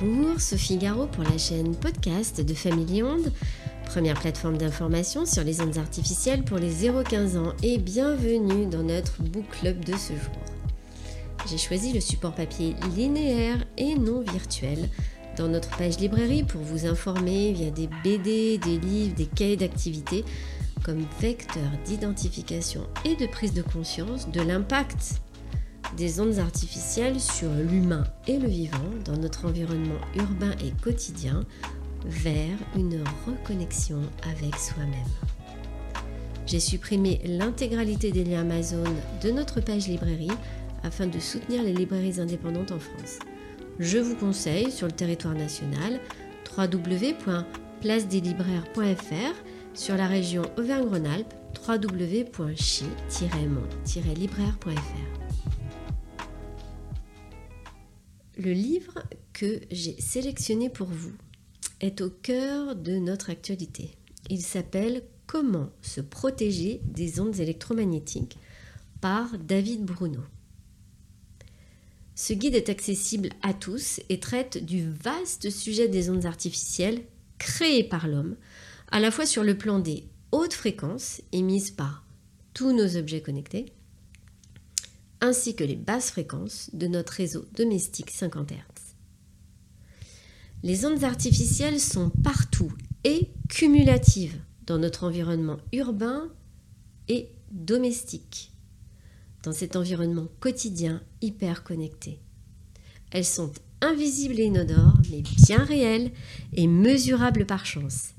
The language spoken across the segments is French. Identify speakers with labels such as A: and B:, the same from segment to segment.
A: Bonjour, Sophie Garot pour la chaîne podcast de Family Onde, première plateforme d'information sur les ondes artificielles pour les 0-15 ans et bienvenue dans notre book club de ce jour. J'ai choisi le support papier linéaire et non virtuel dans notre page librairie pour vous informer via des BD, des livres, des cahiers d'activité comme vecteur d'identification et de prise de conscience de l'impact des ondes artificielles sur l'humain et le vivant dans notre environnement urbain et quotidien vers une reconnexion avec soi-même. J'ai supprimé l'intégralité des liens Amazon de notre page librairie afin de soutenir les librairies indépendantes en France. Je vous conseille sur le territoire national www.placedeslibraires.fr sur la région Auvergne-Rhône-Alpes www.chi-mon-libraire.fr Le livre que j'ai sélectionné pour vous est au cœur de notre actualité. Il s'appelle Comment se protéger des ondes électromagnétiques par David Bruno. Ce guide est accessible à tous et traite du vaste sujet des ondes artificielles créées par l'homme, à la fois sur le plan des hautes fréquences émises par tous nos objets connectés, ainsi que les basses fréquences de notre réseau domestique 50 Hz. Les ondes artificielles sont partout et cumulatives dans notre environnement urbain et domestique, dans cet environnement quotidien hyper connecté. Elles sont invisibles et inodores, mais bien réelles et mesurables par chance.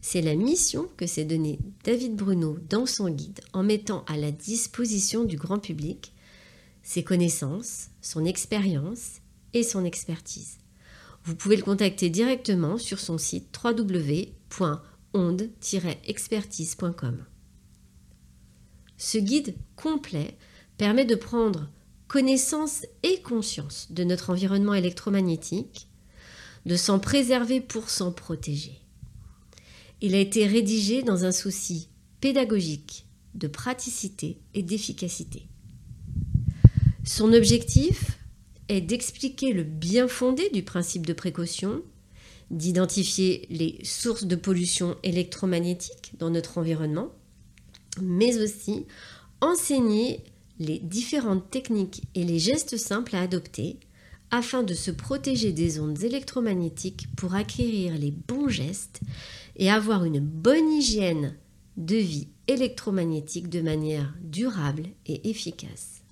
A: C'est la mission que s'est donnée David Bruno dans son guide en mettant à la disposition du grand public ses connaissances, son expérience et son expertise. Vous pouvez le contacter directement sur son site www.onde-expertise.com. Ce guide complet permet de prendre connaissance et conscience de notre environnement électromagnétique, de s'en préserver pour s'en protéger. Il a été rédigé dans un souci pédagogique, de praticité et d'efficacité. Son objectif est d'expliquer le bien fondé du principe de précaution, d'identifier les sources de pollution électromagnétique dans notre environnement, mais aussi enseigner les différentes techniques et les gestes simples à adopter afin de se protéger des ondes électromagnétiques pour acquérir les bons gestes et avoir une bonne hygiène de vie électromagnétique de manière durable et efficace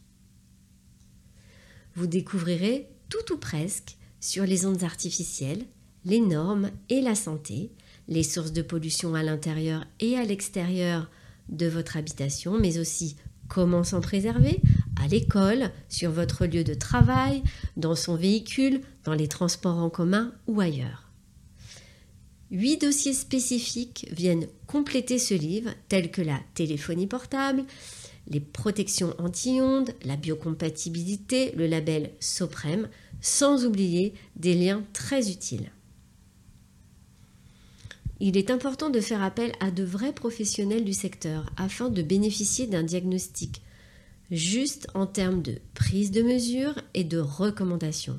A: vous découvrirez tout ou presque sur les ondes artificielles, les normes et la santé, les sources de pollution à l'intérieur et à l'extérieur de votre habitation, mais aussi comment s'en préserver à l'école, sur votre lieu de travail, dans son véhicule, dans les transports en commun ou ailleurs. Huit dossiers spécifiques viennent compléter ce livre, tels que la téléphonie portable, les protections anti-ondes, la biocompatibilité, le label Soprem, sans oublier des liens très utiles. Il est important de faire appel à de vrais professionnels du secteur afin de bénéficier d'un diagnostic juste en termes de prise de mesure et de recommandation.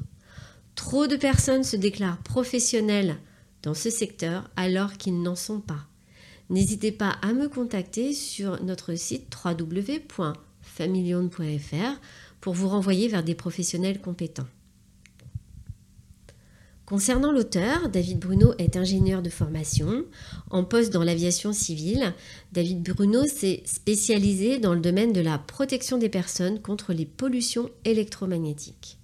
A: Trop de personnes se déclarent professionnelles dans ce secteur alors qu'ils n'en sont pas n'hésitez pas à me contacter sur notre site www.familion.fr pour vous renvoyer vers des professionnels compétents. Concernant l'auteur, David Bruno est ingénieur de formation, en poste dans l'aviation civile. David Bruno s'est spécialisé dans le domaine de la protection des personnes contre les pollutions électromagnétiques.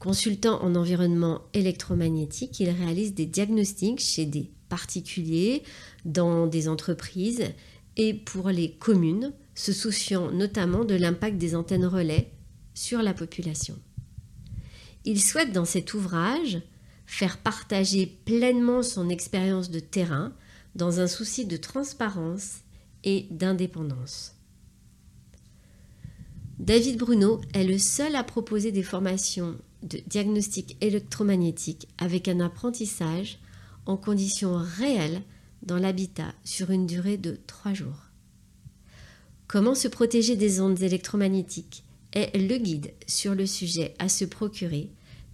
A: Consultant en environnement électromagnétique, il réalise des diagnostics chez des particuliers, dans des entreprises et pour les communes, se souciant notamment de l'impact des antennes relais sur la population. Il souhaite dans cet ouvrage faire partager pleinement son expérience de terrain dans un souci de transparence et d'indépendance. David Bruno est le seul à proposer des formations de diagnostic électromagnétique avec un apprentissage conditions réelles dans l'habitat sur une durée de trois jours. Comment se protéger des ondes électromagnétiques est le guide sur le sujet à se procurer,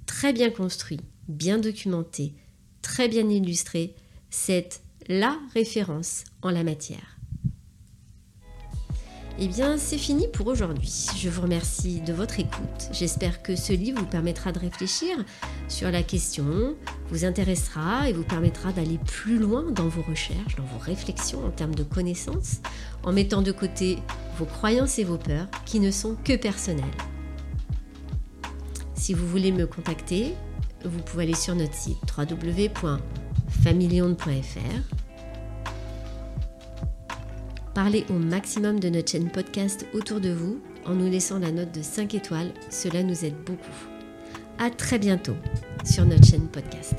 A: très bien construit bien documenté, très bien illustré. C'est la référence en la matière. Eh bien, c'est fini pour aujourd'hui. Je vous remercie de votre écoute. J'espère que ce livre vous permettra de réfléchir sur la question, vous intéressera et vous permettra d'aller plus loin dans vos recherches, dans vos réflexions en termes de connaissances, en mettant de côté vos croyances et vos peurs qui ne sont que personnelles. Si vous voulez me contacter, vous pouvez aller sur notre site www.familionde.fr Parlez au maximum de notre chaîne podcast autour de vous en nous laissant la note de 5 étoiles, cela nous aide beaucoup. À très bientôt sur notre chaîne podcast.